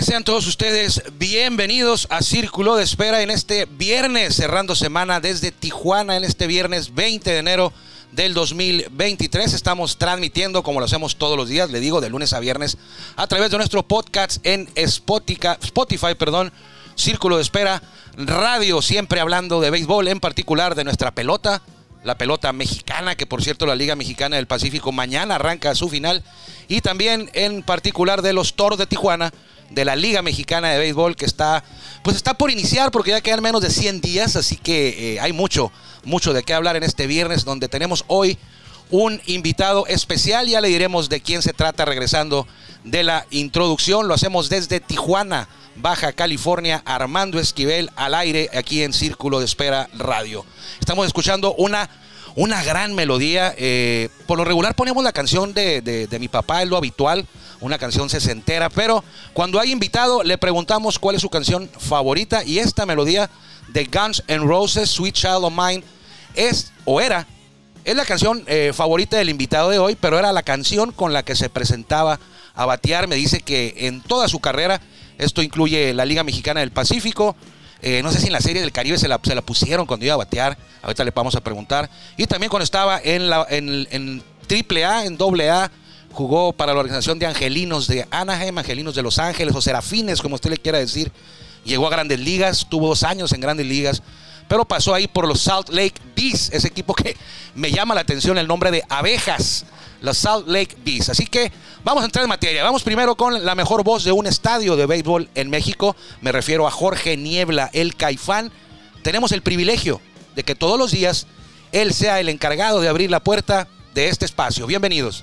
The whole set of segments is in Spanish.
Sean todos ustedes bienvenidos a Círculo de Espera en este viernes, cerrando semana desde Tijuana, en este viernes 20 de enero del 2023. Estamos transmitiendo, como lo hacemos todos los días, le digo, de lunes a viernes, a través de nuestro podcast en Spotify, Spotify perdón, Círculo de Espera Radio, siempre hablando de béisbol, en particular de nuestra pelota, la pelota mexicana, que por cierto la Liga Mexicana del Pacífico mañana arranca su final, y también en particular de los Toros de Tijuana, de la Liga Mexicana de Béisbol, que está, pues está por iniciar, porque ya quedan menos de 100 días, así que eh, hay mucho, mucho de qué hablar en este viernes, donde tenemos hoy un invitado especial, ya le diremos de quién se trata regresando de la introducción, lo hacemos desde Tijuana, Baja California, Armando Esquivel al aire aquí en Círculo de Espera Radio. Estamos escuchando una, una gran melodía. Eh, por lo regular ponemos la canción de, de, mi papá, es lo habitual, una canción sesentera, pero cuando hay invitado le preguntamos cuál es su canción favorita y esta melodía de Guns N' Roses, Sweet Child of Mine, es o era, es la canción eh, favorita del invitado de hoy, pero era la canción con la que se presentaba a batear. Me dice que en toda su carrera esto incluye la Liga Mexicana del Pacífico. Eh, no sé si en la Serie del Caribe se la, pusieron cuando iba a batear. Ahorita le vamos a preguntar. Y también cuando estaba en, la, en, en AAA, en AA, jugó para la organización de Angelinos de Anaheim, Angelinos de Los Ángeles o Serafines, como usted le quiera decir. Llegó a grandes ligas, tuvo dos años en grandes ligas, pero pasó ahí por los Salt Lake Bees, ese equipo que me llama la atención el nombre de Abejas los Salt Lake Bees. Así que vamos a entrar en materia. Vamos primero con la mejor voz de un estadio de béisbol en México. Me refiero a Jorge Niebla, el Caifán. Tenemos el privilegio de que todos los días él sea el encargado de abrir la puerta de este espacio. Bienvenidos.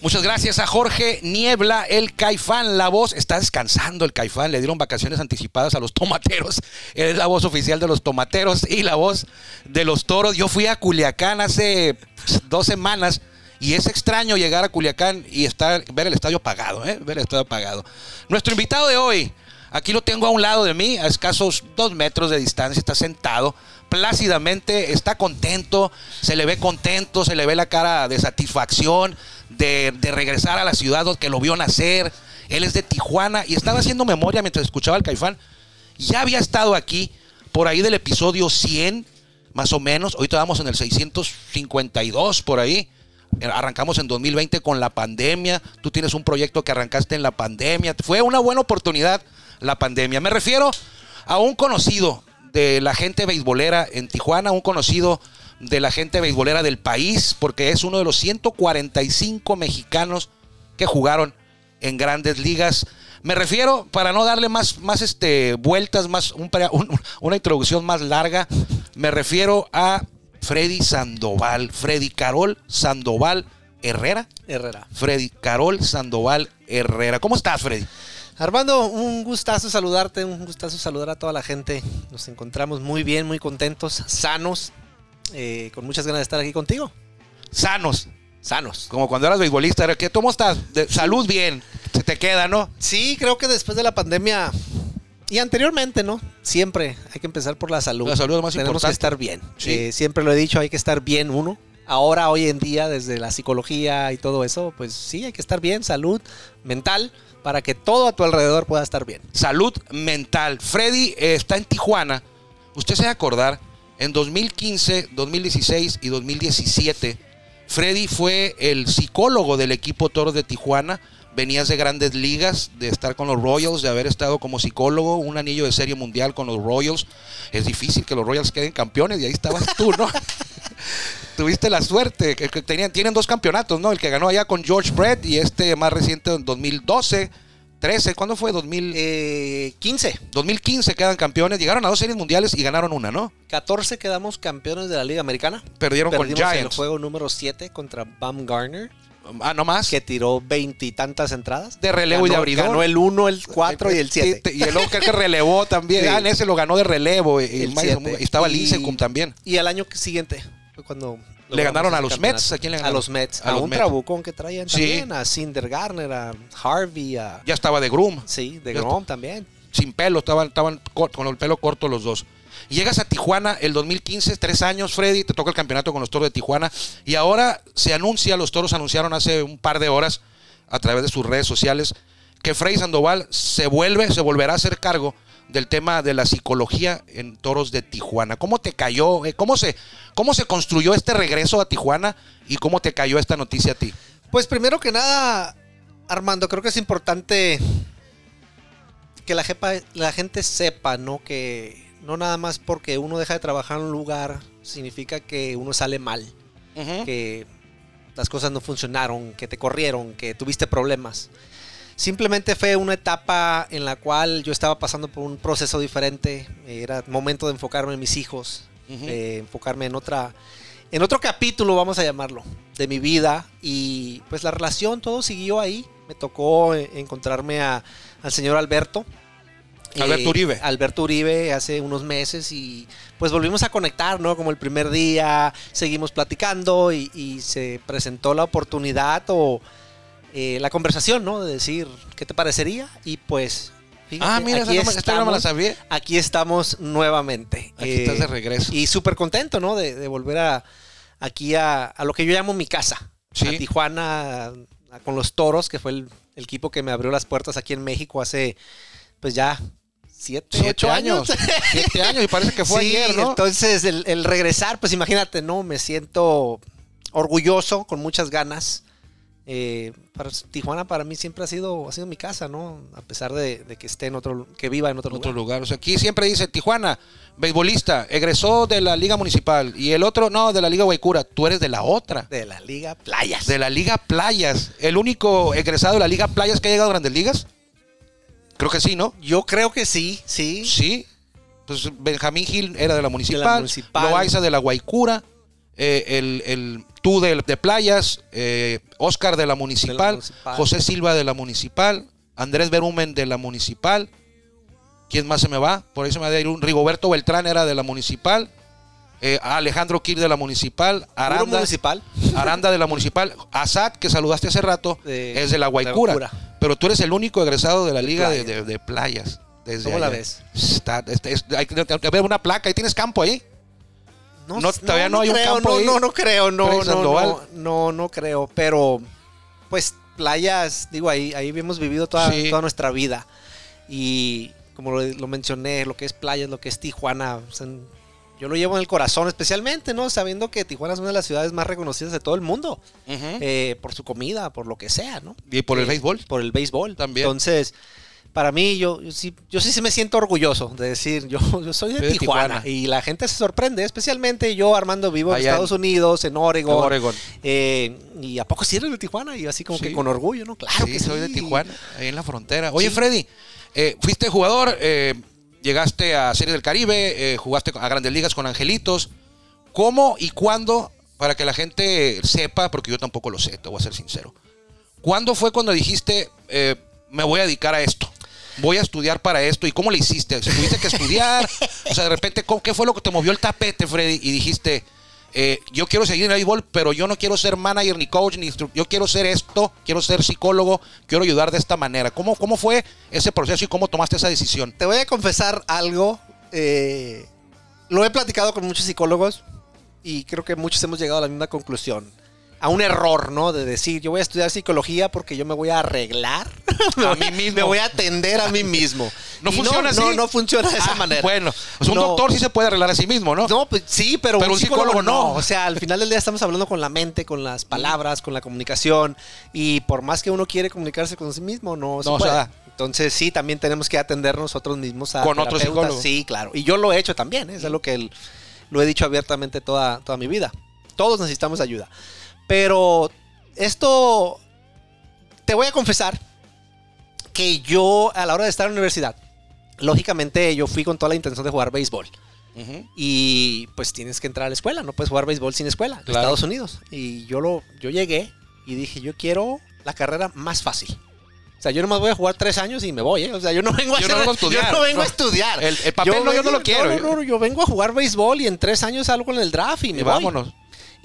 Muchas gracias a Jorge Niebla, el Caifán. La voz está descansando el Caifán. Le dieron vacaciones anticipadas a los tomateros. Él es la voz oficial de los tomateros y la voz de los toros. Yo fui a Culiacán hace dos semanas y es extraño llegar a Culiacán y estar, ver el estadio apagado, ¿eh? ver el estadio apagado. Nuestro invitado de hoy, aquí lo tengo a un lado de mí, a escasos dos metros de distancia, está sentado plácidamente, está contento, se le ve contento, se le ve la cara de satisfacción de, regresar a la ciudad que lo vio nacer. Él es de Tijuana y estaba haciendo memoria mientras escuchaba al Caifán. Ya había estado aquí por ahí del episodio 100, más o menos. Hoy estábamos en el 652 por ahí. Arrancamos en 2020 con la pandemia. Tú tienes un proyecto que arrancaste en la pandemia. Fue una buena oportunidad la pandemia. Me refiero a un conocido de la gente beisbolera en Tijuana, un conocido de la gente beisbolera del país, porque es uno de los 145 mexicanos que jugaron en grandes ligas. Me refiero, para no darle más, más este, vueltas, más una introducción más larga, me refiero a Freddy Sandoval, Freddy Carol Sandoval Herrera. Herrera. Freddy Carol Sandoval Herrera. ¿Cómo estás, Freddy? Armando, un gustazo saludarte, un gustazo saludar a toda la gente. Nos encontramos muy bien, muy contentos, sanos, eh, con muchas ganas de estar aquí contigo. Sanos. Sanos. Como cuando eras beisbolista, ¿cómo estás? De salud bien, se te queda, ¿no? Sí, creo que después de la pandemia y anteriormente, ¿no? Siempre hay que empezar por la salud. La salud es más Tenemos que estar bien. Eh, siempre lo he dicho, hay que estar bien uno. Ahora, hoy en día, desde la psicología y todo eso, pues sí, hay que estar bien, salud mental, para que todo a tu alrededor pueda estar bien. Salud mental. Freddy eh, está en Tijuana. Usted se va a acordar, en 2015, 2016 y 2017, Freddy fue el psicólogo del equipo Toros de Tijuana venías de grandes ligas, de estar con los Royals, de haber estado como psicólogo, un anillo de serie mundial con los Royals. Es difícil que los Royals queden campeones y ahí estabas tú, ¿no? Tuviste la suerte, que, tenían, tienen dos campeonatos, ¿no? El que ganó allá con George Brett y este más reciente en 2012. 13, ¿cuándo fue? 2015. 2015 quedan campeones. Llegaron a dos series mundiales y ganaron una, ¿no? 14 quedamos campeones de la Liga Americana. Perdieron con Giants. el juego número 7 contra Garner Ah, no más. que tiró veintitantas entradas. De relevo y de Ganó- abridor. Ganó el 1, el 4 y el 7. Y el otro que relevó también. Sí. Ah, en ese lo ganó de relevo. Y, y El y estaba Lincecum también. Y al año siguiente cuando... Le ganaron a los. Mets. ¿A quién le A ganaron? los Mets. A A, los un Mets. trabucón que traían Sí. también. A Cinder Garner, a Harvey, a... Ya estaba de Groom. Sí, de Ya Grom también. Sin pelo. Estaban, estaban con el pelo corto los dos. Llegas a Tijuana el 2015, tres años, Freddy, te toca el campeonato con los toros de Tijuana. Y ahora se anuncia, los toros anunciaron hace un par de horas a través de sus redes sociales que Freddy Sandoval se vuelve, se volverá a hacer cargo del tema de la psicología en toros de Tijuana. ¿Cómo te cayó? eh, ¿Cómo se, cómo se construyó este regreso a Tijuana y cómo te cayó esta noticia a ti? Pues primero que nada, Armando, creo que es importante que la, jepa- la gente sepa, ¿no? Que no nada más porque uno deja de trabajar en un lugar significa que uno sale mal, que las cosas no funcionaron, que te corrieron, que tuviste problemas. Simplemente fue una etapa en la cual yo estaba pasando por un proceso diferente. Era momento de enfocarme en mis hijos, enfocarme en otra, en otro capítulo, vamos a llamarlo, de mi vida. Y pues la relación, todo siguió ahí. Me tocó eh, encontrarme a- al señor Alberto. Alberto Uribe. Alberto Uribe hace unos meses y pues volvimos a conectar, ¿no? Como el primer día, seguimos platicando y, y se presentó la oportunidad o eh, la conversación, ¿no? De decir, ¿qué te parecería? Y pues... fíjate, Ah, mira, aquí no me- esta no me la estamos- sabía. Aquí estamos nuevamente. Aquí Eh, estás de regreso. Y súper contento, ¿no? De, de volver a, aquí a, a lo que yo llamo mi casa. Sí. A Tijuana, a- con los toros, que fue el, el equipo que me abrió las puertas aquí en México hace, pues ya, siete, Siete ocho años. años. Siete años y parece que fue Sí, ayer, ¿no? Entonces, el, el regresar, pues imagínate, ¿no? Me siento orgulloso, con muchas ganas. Eh, para Tijuana para mí siempre ha sido, ha sido mi casa, ¿no? A pesar de, de que esté en otro, que viva en otro, otro lugar. lugar. O sea, aquí siempre dice Tijuana, beisbolista, egresó de la Liga Municipal. Y el otro, no, de la Liga Guaycura. Tú eres de la otra. De la Liga Playas. De la Liga Playas. El único egresado de la Liga Playas que ha llegado a Grandes Ligas. Creo que sí, ¿no? Yo creo que sí, sí. Sí. Pues Benjamín Gil era de la Municipal. De la Municipal. Loaiza de la Guaycura. eh, el, el tú de, de Playas. eh, Oscar de la Municipal. Municipal. José Silva de la Municipal. Andrés Berumen de la Municipal. ¿Quién más se me va? Por ahí se me va a ir un Rigoberto Beltrán era de la Municipal. eh, Alejandro Kir de la Municipal. Aranda, municipal. Aranda de la Municipal. Asad, que saludaste hace rato, De- es de la de Guaycura. Pero tú eres el único egresado de la Liga de, Playas. de- de playas. Desde ¿Cómo la ves? Está- está- hay que ver una placa. Ahí tienes campo ahí. No, sé, todavía no hay un creo, campo no, ahí. no, no creo, no, no, no, no, no creo, pero pues playas, digo, ahí, ahí hemos vivido toda, Sí. toda nuestra vida y como lo, lo mencioné, lo que es playas, lo que es Tijuana, o sea, yo lo llevo en el corazón especialmente, ¿no? Sabiendo que Tijuana es una de las ciudades más reconocidas de todo el mundo, eh, por su comida, por lo que sea, ¿no? Y por el Eh, béisbol. Por el béisbol. También. Entonces, para mí, yo, yo sí, yo sí me siento orgulloso de decir, yo, yo soy de, Tijuana, Tijuana. Y la gente se sorprende, especialmente yo, Armando, vivo en Allá en- Estados Unidos, en Oregon. Oregon. eh, y a poco sí eres de Tijuana, y así como Sí. que con orgullo, ¿no? Claro sí, que soy de. Tijuana, ahí en la frontera. Oye. Freddy, eh, fuiste jugador, eh, llegaste a Series del Caribe, jugaste a Grandes Ligas con Angelitos. ¿Cómo y cuándo, para que la gente sepa, porque yo tampoco lo sé, te voy a ser sincero. ¿Cuándo fue cuando dijiste, me voy a dedicar a esto? Voy a estudiar para esto. ¿Y cómo le hiciste? ¿Si ¿Tuviste que estudiar? O sea, de repente, ¿cómo- ¿qué fue lo que te movió el tapete, Freddy? Y dijiste, eh, yo quiero seguir en el béisbol, pero yo no quiero ser manager, ni coach, ni Yo quiero ser esto, quiero ser psicólogo, quiero ayudar de esta manera. ¿Cómo, cómo fue ese proceso y cómo tomaste esa decisión? Te voy a confesar algo. eh, lo he platicado con muchos psicólogos y creo que muchos hemos llegado a la misma conclusión. A un error, ¿no? De decir, yo voy a estudiar psicología porque yo me voy a arreglar. me A voy mí mismo. Me voy a atender a mí mismo. ¿No Y funciona así? No, no funciona de esa Ah, manera. Bueno, pues un No. doctor sí se puede arreglar a sí mismo, ¿no? No, pues sí, pero, Pero un psicólogo, no. no. O sea, al final del día estamos hablando con la mente, con las palabras, con la comunicación. Y por más que uno quiere comunicarse con sí mismo, no, se puede. da. Entonces sí, también tenemos que atender nosotros mismos a Con otro terapeutas. psicólogo. Sí, claro. Y yo lo he hecho también. ¿eh? Es algo que el- lo he dicho abiertamente toda, toda mi vida. Todos necesitamos ayuda. Pero esto, te voy a confesar que yo a la hora de estar en la universidad, lógicamente yo fui con toda la intención de jugar béisbol. Y pues tienes que entrar a la escuela, no puedes jugar béisbol sin escuela, en Claro. Estados Unidos. Y yo lo, yo llegué y dije, yo quiero la carrera más fácil. O sea, yo nomás voy a jugar tres años y me voy, ¿eh? O sea, yo no vengo a, Yo hacer- estudiar, yo no vengo no. a estudiar. El- el papel no, yo no lo quiero. No, no, no, yo vengo a jugar béisbol y en tres años salgo en el draft y me Y voy. vámonos.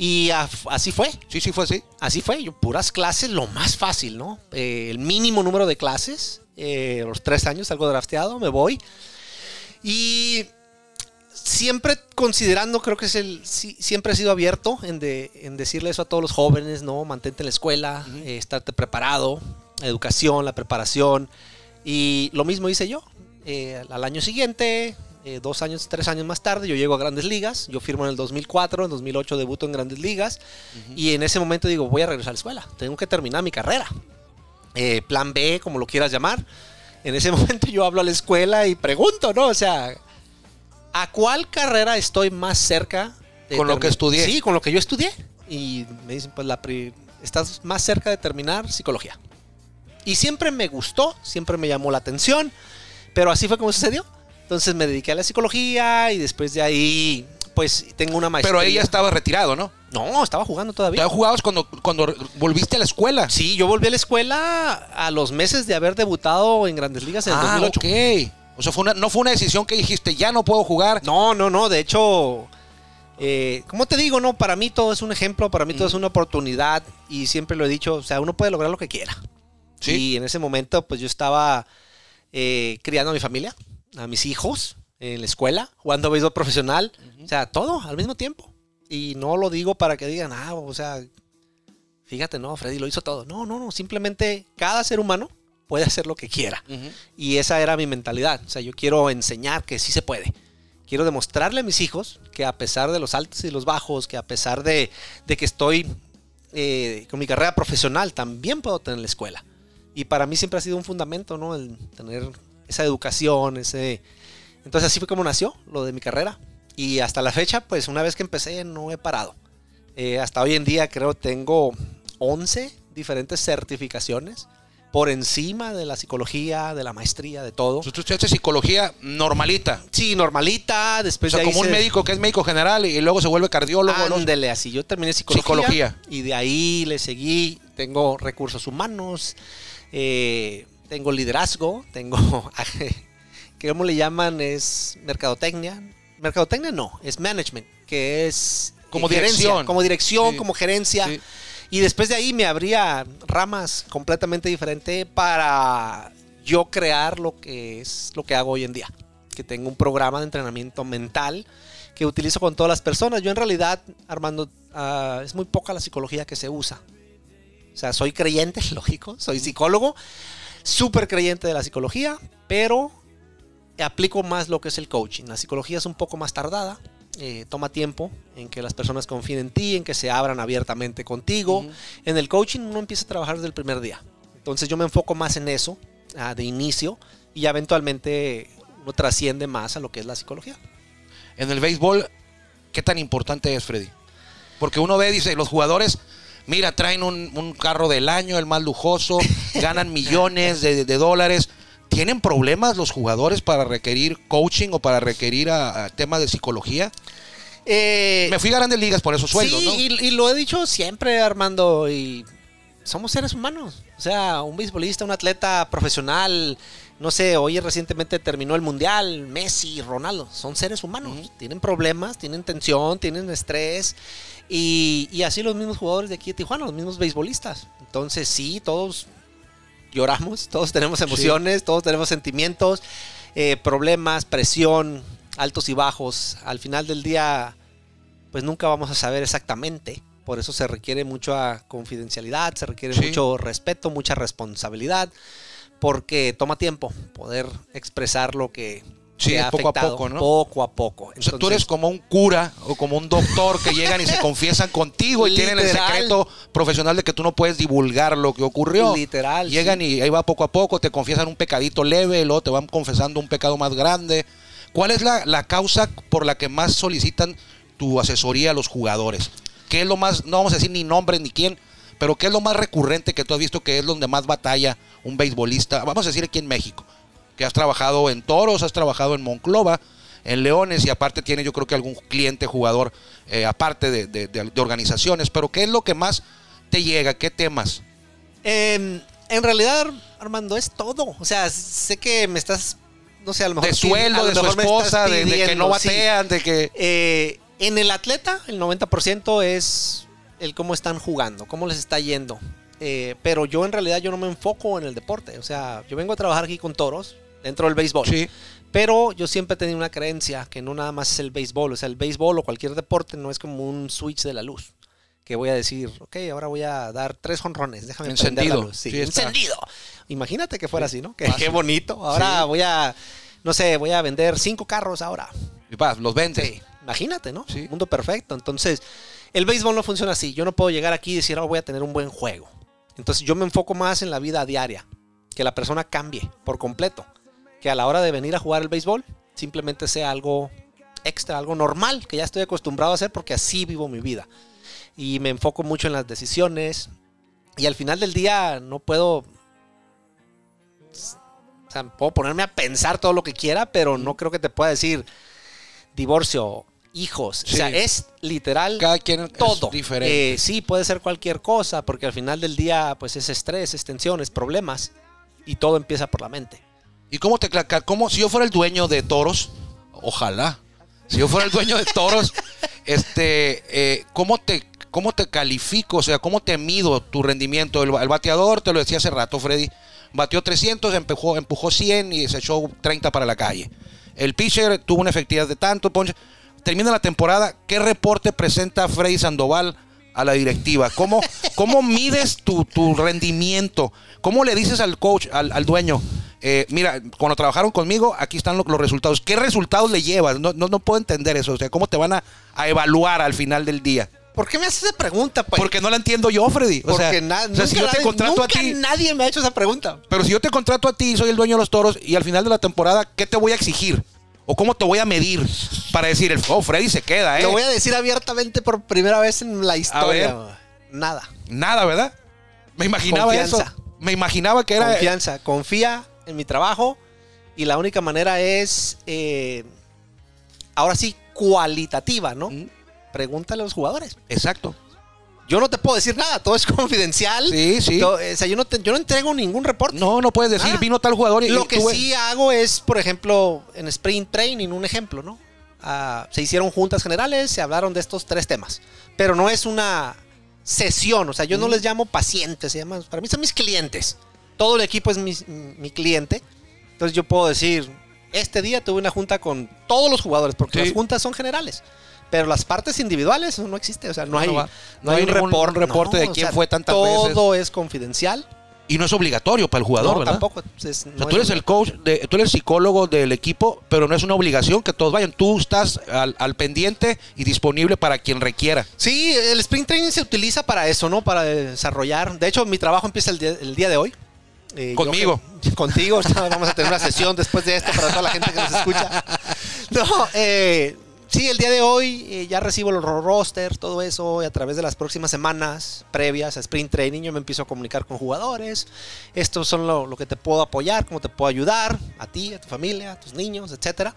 Y a- así fue. Sí, sí fue así. Así fue, yo puras clases, lo más fácil, ¿no? Eh, el mínimo número de clases, eh, los tres años salgo drafteado, me voy. Y siempre considerando, creo que es el, sí, siempre he sido abierto en, de- en decirle eso a todos los jóvenes, ¿no? Mantente en la escuela, eh, estarte preparado, educación, la preparación. Y lo mismo hice yo. Eh, al año siguiente, eh, dos años, tres años más tarde, yo llego a Grandes Ligas. Yo firmo en el 2004, en 2008 debuto en Grandes Ligas. Y en ese momento digo, voy a regresar a la escuela. Tengo que terminar mi carrera. Eh, plan B, como lo quieras llamar. En ese momento yo hablo a la escuela y pregunto, ¿no? O sea, ¿a cuál carrera estoy más cerca? de Con lo que estudié. Sí, con lo que yo estudié. Y me dicen, pues la pri- estás más cerca de terminar psicología. Y siempre me gustó, siempre me llamó la atención, pero así fue como sucedió. Entonces me dediqué a la psicología y después de ahí, pues tengo una maestría. Pero ahí ya estaba retirado, ¿no? No, estaba jugando todavía. Ya jugabas cuando, cuando volviste a la escuela. Sí, yo volví a la escuela a los meses de haber debutado en Grandes Ligas en el ah, 2008. ok. O sea, fue una- no fue una decisión que dijiste, ya no puedo jugar. No, no, no. De hecho, eh, como te digo, no, para mí todo es un ejemplo, para mí todo es una oportunidad y siempre lo he dicho, o sea, uno puede lograr lo que quiera. Sí. Y en ese momento, pues yo estaba eh, criando a mi familia, a mis hijos en la escuela, jugando béisbol profesional, o sea, todo al mismo tiempo. Y no lo digo para que digan, ah, o sea, fíjate, no, Freddy lo hizo todo. No, no, no, simplemente cada ser humano puede hacer lo que quiera. Y esa era mi mentalidad. O sea, yo quiero enseñar que sí se puede. Quiero demostrarle a mis hijos que a pesar de los altos y los bajos, que a pesar de, de que estoy eh, con mi carrera profesional, también puedo tener la escuela. Y para mí siempre ha sido un fundamento, ¿no? El tener esa educación, ese... Entonces así fue como nació lo de mi carrera. Y hasta la fecha, pues una vez que empecé, no he parado. Eh, hasta hoy en día creo tengo 11 diferentes certificaciones por encima de la psicología, de la maestría, de todo. Tú estudiaste psicología normalita. Sí, normalita, O después sea, de ahí como un médico que es médico general y luego se vuelve cardiólogo. Ándele, así. Yo terminé psicología, Psicología. Y de ahí le seguí. Tengo recursos humanos. eh, tengo liderazgo. Tengo. ¿Cómo le llaman? Es mercadotecnia. Mercadotecnia no, es management, que es. Como gerencia, dirección. Como dirección, Sí. como gerencia. Sí. Y después de ahí me abría ramas completamente diferentes para yo crear lo que es lo que hago hoy en día. Que tengo un programa de entrenamiento mental que utilizo con todas las personas. Yo en realidad, Armando, ah, es muy poca la psicología que se usa. O sea, soy creyente, lógico, soy psicólogo, súper creyente de la psicología, pero aplico más lo que es el coaching. La psicología es un poco más tardada, eh, toma tiempo en que las personas confíen en ti, en que se abran abiertamente contigo. En el coaching uno empieza a trabajar desde el primer día. Entonces yo me enfoco más en eso ah, de inicio y ya eventualmente uno trasciende más a lo que es la psicología. En el béisbol, ¿qué tan importante es, Freddy? Porque uno ve, dice, los jugadores, mira, traen un, un carro del año, el más lujoso, ganan millones de, de dólares. ¿Tienen problemas los jugadores para requerir coaching o para requerir a, a temas de psicología? Eh, Me fui a grandes ligas por esos sueldos, sí, ¿no? y, y lo he dicho siempre, Armando, y somos seres humanos. O sea, un beisbolista, un atleta profesional, no sé, hoy recientemente terminó el Mundial, Messi, Ronaldo, son seres humanos. Tienen problemas, tienen tensión, tienen estrés. Y, y así los mismos jugadores de aquí de Tijuana, los mismos beisbolistas. Entonces sí, todos lloramos, todos tenemos emociones, todos tenemos sentimientos, eh, problemas, presión, altos y bajos. Al final del día, pues nunca vamos a saber exactamente. Por eso se requiere mucha confidencialidad, se requiere Sí. mucho respeto, mucha responsabilidad, porque toma tiempo poder expresar lo que Sí, te ha poco a poco, ¿no? Poco a poco. O sea, tú Entonces, eres como un cura o como un doctor que llegan y se confiesan contigo y tienen el secreto profesional de que tú no puedes divulgar lo que ocurrió. Literal, Llegan sí. y ahí va poco a poco, te confiesan un pecadito leve, y luego te van confesando un pecado más grande. ¿Cuál es la, la causa por la que más solicitan tu asesoría a los jugadores? ¿Qué es lo más, no vamos a decir ni nombre ni quién, pero qué es lo más recurrente que tú has visto que es donde más batalla un beisbolista? Vamos a decir aquí en México, que has trabajado en Toros, has trabajado en Monclova, en Leones y aparte tiene yo creo que algún cliente jugador eh, aparte de, de- de- de organizaciones, pero ¿qué es lo que más te llega? ¿Qué temas? Em, en realidad, Armando, es todo. O sea, sé que me estás, no sé, a lo mejor... De sueldo, de su esposa, de, de que no sí. batean, de que... Eh, en el atleta, el 90% es el cómo están jugando, cómo les está yendo. Eh, pero yo en realidad yo no me enfoco en el deporte. O sea, yo vengo a trabajar aquí con toros dentro del béisbol. Sí. Pero yo siempre he tenido una creencia que no nada más es el béisbol. O sea, el béisbol o cualquier deporte no es como un switch de la luz. Que voy a decir, ok, ahora voy a dar tres jonrones, déjame Encendido. la luz. Sí, encendido. Imagínate que fuera así, ¿no? Que, qué bonito. Ahora voy a, no sé, voy a vender cinco carros ahora. Y vas, los vendes. Sí, imagínate, ¿no? Sí. Mundo perfecto. Entonces, el béisbol no funciona así. Yo no puedo llegar aquí y decir, oh, voy a tener un buen juego. Entonces, yo me enfoco más en la vida diaria. Que la persona cambie por completo. Que a la hora de venir a jugar el béisbol, simplemente sea algo extra, algo normal, que ya estoy acostumbrado a hacer porque así vivo mi vida. Y me enfoco mucho en las decisiones. Y al final del día no puedo... O sea, puedo ponerme a pensar todo lo que quiera, pero no creo que te pueda decir divorcio, hijos. Sí. O sea, es literal Cada quien todo. es diferente. Eh, sí, puede ser cualquier cosa, porque al final del día, pues es estrés, es tensiones, problemas, y todo empieza por la mente. ¿Y cómo te cómo si yo fuera el dueño de toros? Ojalá. Si yo fuera el dueño de toros, este, eh, ¿cómo te cómo te califico? O sea, ¿cómo te mido tu rendimiento? El, el bateador, te lo decía hace rato, Freddy, bateó 300, empujó, empujó 100 y se echó 30 para la calle. El pitcher tuvo una efectividad de tanto, ponche. Termina la temporada, ¿qué reporte presenta Freddy Sandoval a la directiva? ¿Cómo, cómo mides tu, tu rendimiento? ¿Cómo le dices al coach, al, al dueño? eh, mira, cuando trabajaron conmigo, aquí están lo- los resultados. ¿Qué resultados le llevas? No, no, no puedo entender eso. O sea, ¿cómo te van a, a evaluar al final del día? ¿Por qué me haces esa pregunta, pues? Porque no la entiendo yo, Freddy. O Porque sea, na- o sea, si yo te contrato a nunca ti, nadie me ha hecho esa pregunta. pero si yo te contrato a ti y soy el dueño de los toros y al final de la temporada, ¿qué te voy a exigir? ¿O cómo te voy a medir para decir, el, oh, Freddy se queda, eh? Lo voy a decir abiertamente por primera vez en la historia. ver. Nada. Nada, ¿verdad? Me imaginaba Confianza. eso. Me imaginaba que era... Confianza. Confía en mi trabajo y la única manera es, eh, ahora sí, cualitativa, ¿no? Mm, Pregúntale a los jugadores. Exacto. Yo no te puedo decir nada, todo es confidencial. Sí, sí. O sea, yo no, te- yo no entrego ningún reporte. No, no puedes decir, vino tal jugador y Lo que tuve- sí hago es, por ejemplo, en sprint training, un ejemplo, ¿no? Ah, se hicieron juntas generales, se hablaron de estos tres temas. Pero no es una sesión, o sea, yo no les llamo pacientes, se llaman, para mí son mis clientes. Todo el equipo es mi, mi cliente. Entonces yo puedo decir, este día tuve una junta con todos los jugadores, porque Sí. las juntas son generales. Pero las partes individuales eso no existe, o sea, no, No, hay, no no. No hay hay un ningún reporte, de no, quién fue tantas todo veces. es confidencial. Y no es obligatorio para el jugador, no, ¿verdad? tampoco. es- O no sea, es tú eres el coach, de- tú eres el psicólogo del equipo, pero no es una obligación que todos vayan. Tú estás al, al pendiente y disponible para quien requiera. Sí, el sprint training se utiliza para eso, ¿no? Para desarrollar. De hecho, mi trabajo empieza el día, el día de hoy. Eh, Conmigo. que- contigo. Vamos a tener una sesión después de esto para toda la gente que nos escucha. No, eh, sí, el día de hoy eh, ya recibo los ro- roster, todo eso, y a través de las próximas semanas previas a sprint training yo me empiezo a comunicar con jugadores. Estos son lo, lo que te puedo apoyar, cómo te puedo ayudar, a ti, a tu familia, a tus niños, etcétera.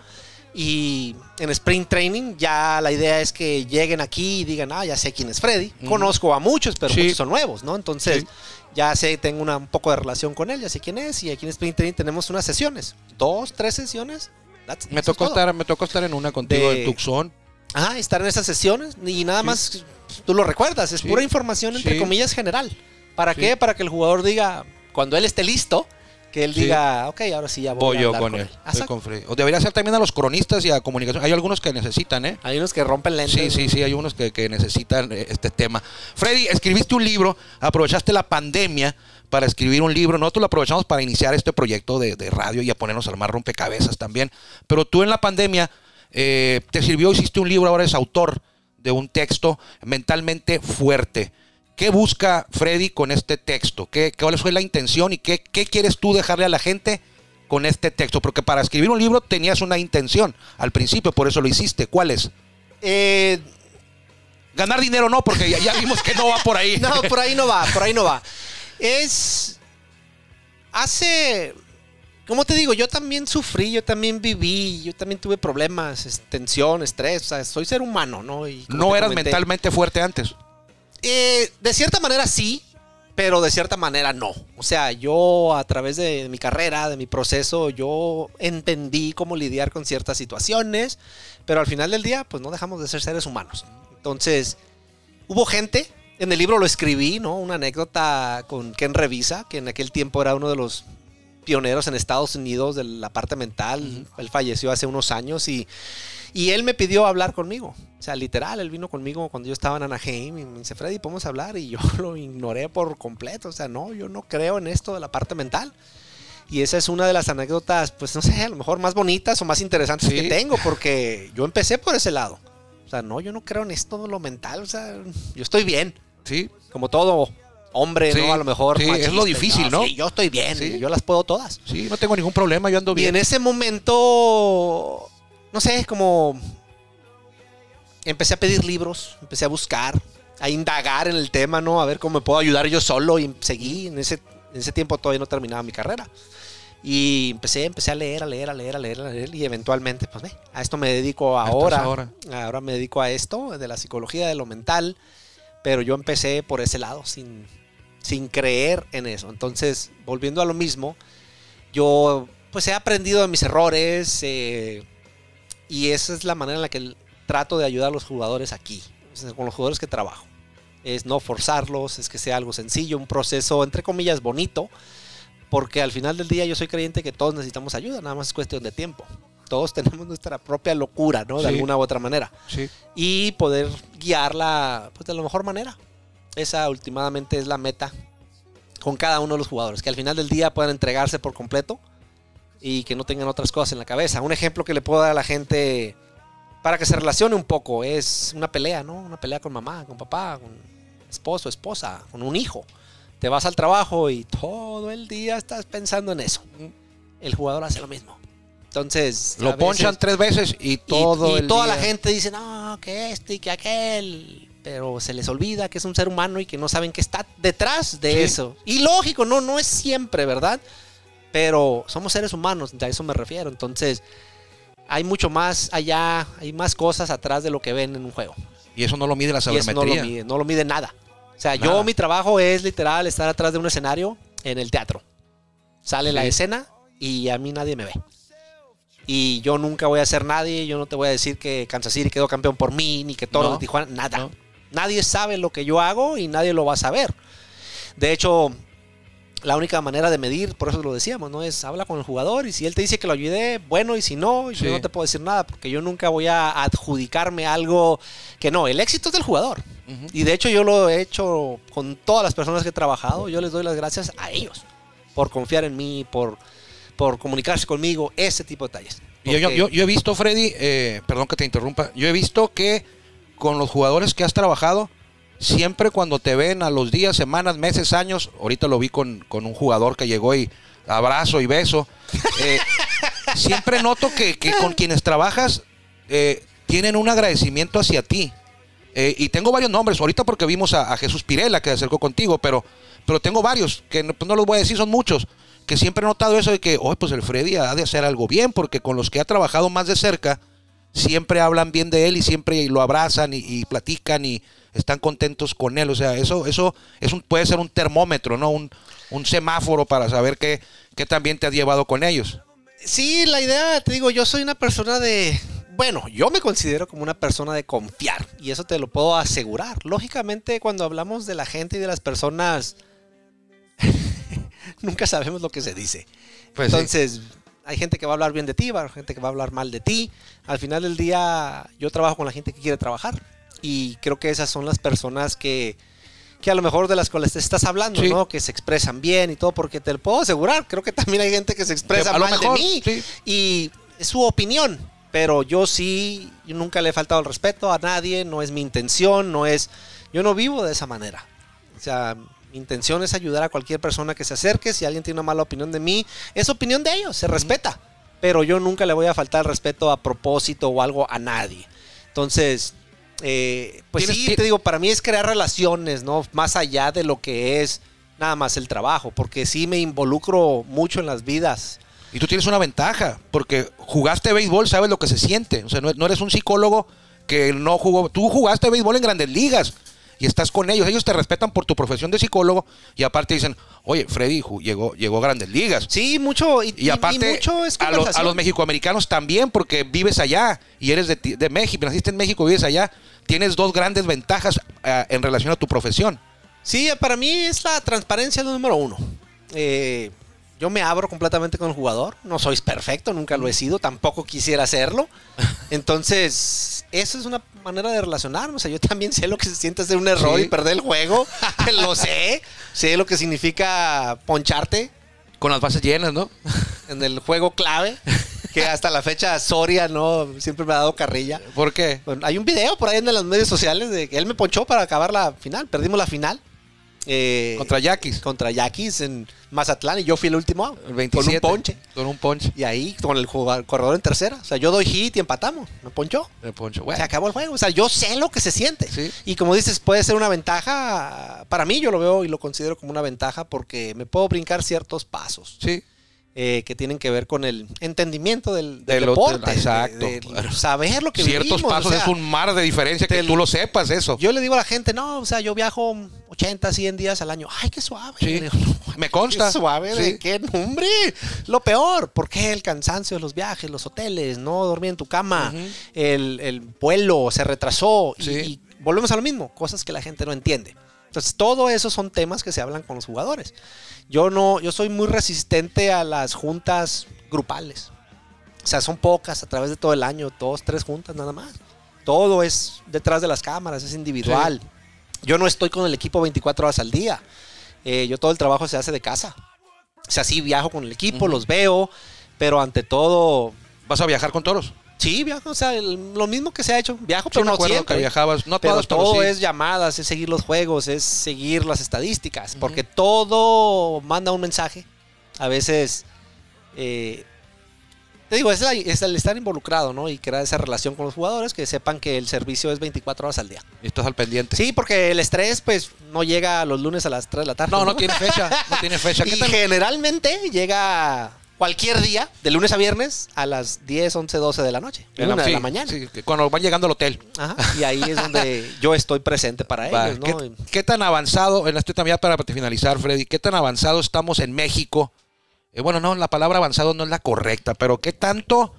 Y en sprint training ya la idea es que lleguen aquí y digan, ah, ya sé quién es Freddy. Ujú. Conozco a muchos, pero Sí. muchos son nuevos, ¿no? Entonces Sí. ya sé, tengo una, un poco de relación con él, ya sé quién es. Y aquí en sprint training tenemos unas sesiones, dos, tres sesiones. That's- Me es tocó, estar, me tocó estar en una contigo De- en Tucson. Ah, estar en esas sesiones y nada Sí. más, tú lo recuerdas, es Sí. pura información entre Sí. comillas general. ¿Para qué? Para que el jugador diga, cuando él esté listo, que él diga, ok, ahora sí ya voy, Voy a yo con, con él. él. Con. O debería ser también a los cronistas y a comunicación. Hay algunos que necesitan, ¿eh? Hay unos que rompen lentes. Sí, sí, sí, hay unos que, que necesitan eh, este tema. Freddy, escribiste un libro, aprovechaste la pandemia para escribir un libro. Nosotros lo aprovechamos para iniciar este proyecto de, de radio y a ponernos a armar rompecabezas también. Pero tú en la pandemia eh, te sirvió, hiciste un libro, ahora eres autor de un texto mentalmente fuerte. ¿Qué busca Freddy con este texto? ¿Qué, ¿Cuál fue la intención y qué, qué quieres tú dejarle a la gente con este texto? Porque para escribir un libro tenías una intención al principio, por eso lo hiciste. ¿Cuál es? Eh, Ganar dinero no, porque ya, ya vimos que no va por ahí. no, por ahí no va, por ahí no va. Es. Hace. ¿Cómo te digo? Yo también sufrí, yo también viví, yo también tuve problemas, tensión, estrés. O sea, soy ser humano, ¿no? Y No eras comenté, mentalmente fuerte antes. Eh, de cierta manera sí, pero de cierta manera no. O sea, yo a través de mi carrera, de mi proceso, yo entendí cómo lidiar con ciertas situaciones, pero al final del día, pues no dejamos de ser seres humanos. Entonces, hubo gente, en el libro lo escribí, ¿no? Una anécdota con Ken Revisa, que en aquel tiempo era uno de los pioneros en Estados Unidos de la parte mental. Él falleció hace unos años y, y él me pidió hablar conmigo. O sea, literal, él vino conmigo cuando yo estaba en Anaheim y me dice, Freddy, ¿podemos hablar? Y yo lo ignoré por completo. O sea, no, yo no creo en esto de la parte mental. Y esa es una de las anécdotas, pues no sé, a lo mejor más bonitas o más interesantes Sí. que tengo, porque yo empecé por ese lado. O sea, no, yo no creo en esto de lo mental. O sea, yo estoy bien. Sí. Como todo hombre, Sí, ¿no? A lo mejor. sí, es lo difícil, ¿no? Sí, yo estoy bien. Sí. Yo las puedo todas. Sí, no tengo ningún problema, yo ando Y bien. en ese momento, no sé, como empecé a pedir libros, empecé a buscar, a indagar en el tema, ¿no? A ver cómo me puedo ayudar yo solo y seguí. En ese, en ese tiempo todavía no terminaba mi carrera. Y empecé, empecé a leer, a leer, a leer, a leer, a leer y eventualmente, pues ve, a esto me dedico ahora. ahora. Ahora me dedico a esto, de la psicología, de lo mental, pero yo empecé por ese lado, sin, sin creer en eso. Entonces, volviendo a lo mismo, yo pues he aprendido de mis errores eh, y esa es la manera en la que trato de ayudar a los jugadores aquí, con los jugadores que trabajo. Es no forzarlos, es que sea algo sencillo, un proceso entre comillas bonito, porque al final del día yo soy creyente que todos necesitamos ayuda, nada más es cuestión de tiempo. Todos tenemos nuestra propia locura, ¿no? De Sí. alguna u otra manera. Sí. Y poder guiarla pues, de la mejor manera. Esa últimamente es la meta con cada uno de los jugadores. Que al final del día puedan entregarse por completo y que no tengan otras cosas en la cabeza. Un ejemplo que le puedo dar a la gente para que se relacione un poco es una pelea, ¿no? Una pelea con mamá, con papá, con esposo, esposa, con un hijo. Te vas al trabajo y todo el día estás pensando en eso. El jugador hace lo mismo. Entonces, Lo veces- ponchan tres veces y todo y, el toda día- la gente dice, no, que esto y que aquel. Pero se les olvida que es un ser humano y que no saben que está detrás de Sí. eso. Y lógico, no, no es siempre, ¿verdad? Pero somos seres humanos, a eso me refiero. Entonces, hay mucho más allá, hay más cosas atrás de lo que ven en un juego. Y eso no lo mide la Y eso no sabermetría. lo mide, no lo mide nada. O sea, Nada. yo mi trabajo es literal estar atrás de un escenario en el teatro. Sale la escena y a mí nadie me ve. Y yo nunca voy a ser nadie, yo no te voy a decir que Kansas City quedó campeón por mí, ni que Toros No, de Tijuana, nada. no. Nadie sabe lo que yo hago y nadie lo va a saber. De hecho, la única manera de medir, por eso lo decíamos, ¿no? Es habla con el jugador y si él te dice que lo ayudé, bueno, y si no, Sí. yo no te puedo decir nada, porque yo nunca voy a adjudicarme algo que no, el éxito es del jugador. Ujú. Y de hecho yo lo he hecho con todas las personas que he trabajado, yo les doy las gracias a ellos por confiar en mí, por, por comunicarse conmigo, ese tipo de detalles. Y yo, yo- Porque- yo- yo he visto, Freddy, eh, perdón que te interrumpa, yo he visto que con los jugadores que has trabajado, siempre cuando te ven a los días, semanas, meses, años, ahorita lo vi con, con un jugador que llegó y abrazo y beso, eh, siempre noto que, que con quienes trabajas eh, tienen un agradecimiento hacia ti. Eh, y tengo varios nombres, ahorita porque vimos a, a Jesús Pirela que se acercó contigo, pero, pero tengo varios, que no, pues no los voy a decir, son muchos, que siempre he notado eso de que, oh, pues el Freddy ha de hacer algo bien, porque con los que ha trabajado más de cerca, siempre hablan bien de él y siempre lo abrazan y, platican y están contentos con él. O sea, eso, eso es un, puede ser un termómetro, ¿no? Un, un semáforo para saber qué, qué también te has llevado con ellos. Sí, la idea, te digo, yo soy una persona de... Bueno, yo me considero como una persona de confiar y eso te lo puedo asegurar. Lógicamente, cuando hablamos de la gente y de las personas, nunca sabemos lo que se dice. Pues sí. Entonces, hay gente que va a hablar bien de ti, haber gente que va a hablar mal de ti. Al final del día, yo trabajo con la gente que quiere trabajar y creo que esas son las personas que, que a lo mejor de las cuales te estás hablando, Sí. ¿no? Que se expresan bien y todo, porque te lo puedo asegurar, creo que también hay gente que se expresa a lo mal mejor, de mí sí. y es su opinión. Pero yo sí, yo nunca le he faltado el respeto a nadie, no es mi intención, no es, yo no vivo de esa manera. O sea, mi intención es ayudar a cualquier persona que se acerque. Si alguien tiene una mala opinión de mí, es opinión de ellos, se respeta. Pero yo nunca le voy a faltar el respeto a propósito o algo a nadie. Entonces, eh, pues sí, te digo, para mí es crear relaciones, ¿no? Más allá de lo que es nada más el trabajo, porque sí me involucro mucho en las vidas. Y tú tienes una ventaja, porque jugaste béisbol, sabes lo que se siente. O sea, no, no eres un psicólogo que no jugó. Tú jugaste béisbol en grandes ligas. Y estás con ellos. Ellos te respetan por tu profesión de psicólogo y aparte dicen, oye, Freddy llegó, llegó a grandes ligas. Sí, mucho. Y, Y aparte, mucho es a, los, a los mexicoamericanos también, porque vives allá y eres de, de México, naciste en México, vives allá. Tienes dos grandes ventajas eh, en relación a tu profesión. Sí, para mí es la transparencia el número uno. Eh, yo me abro completamente con el jugador. No soy perfecto, nunca lo he sido, tampoco quisiera hacerlo. Entonces, eso es una manera de relacionarme. O sea, yo también sé lo que se siente hacer un error Sí. y perder el juego. lo sé. Sé lo que significa poncharte Con las bases llenas, ¿no? en el juego clave. Que hasta la fecha Soria, ¿no? Siempre me ha dado carrilla. ¿Por qué? Bueno, hay un video por ahí en las redes sociales de que él me ponchó para acabar la final. Perdimos la final. Eh, Contra Yaquis. contra Yaquis en Mazatlán y yo fui el último out, El 27. con un ponche. Con un ponche. Y ahí con el jugador- corredor en tercera. O sea, yo doy hit y empatamos. Me ponchó. El ponche. Se Bueno, acabó el juego. O sea, yo sé lo que se siente. Sí. Y como dices, puede ser una ventaja. Para mí, yo lo veo y lo considero como una ventaja porque me puedo brincar ciertos pasos sí. Eh, que tienen que ver con el entendimiento del, del deporte. de- exacto. de saber lo que Ciertos vivimos, o pasos sea, es un mar de diferencia que del- tú lo sepas, eso. Yo le digo a la gente, no, o sea, yo viajo 80, 100 días al año. Ay, qué suave. Sí. Le digo, "No, Me consta. Qué suave, ¿de qué nombre? Lo peor, ¿por qué el cansancio de los viajes, los hoteles, no dormir en tu cama, el, el vuelo se retrasó y, volvemos a lo mismo, cosas que la gente no entiende. Entonces, todo eso son temas que se hablan con los jugadores. Yo no, yo soy muy resistente a las juntas grupales. O sea, son pocas a través de todo el año, dos, tres juntas nada más. Todo es detrás de las cámaras, es individual. Yo no estoy con el equipo 24 horas al día. Eh, yo todo el trabajo se hace de casa. O sea, sí viajo con el equipo, los veo, pero ante todo, ¿Vas a viajar con toros? Sí, viajo. O sea, el- lo mismo que se ha hecho. Viajo, Sí, pero me no acuerdo siempre. que viajabas, no todas, pero todo sí. es llamadas, es seguir los juegos, es seguir las estadísticas, porque todo manda un mensaje. A veces, eh, te digo, es, la- es el estar involucrado, ¿no? Y crear esa relación con los jugadores, que sepan que el servicio es 24 horas al día. Y estás al pendiente. Sí, porque el estrés, pues, no llega los lunes a las 3 de la tarde. No, no tiene fecha. No tiene fecha. ¿Qué Y generalmente llega cualquier día, de lunes a viernes, a las 10, 11, 12 de la noche. En una de sí, la mañana. sí, cuando van llegando al hotel. Ajá, y ahí es donde yo estoy presente para ellos, ¿no? ¿Qué, qué tan avanzado, en esto también para finalizar, Freddy, qué tan avanzado estamos en México? Eh, bueno, no, la palabra avanzado no es la correcta, pero qué tanto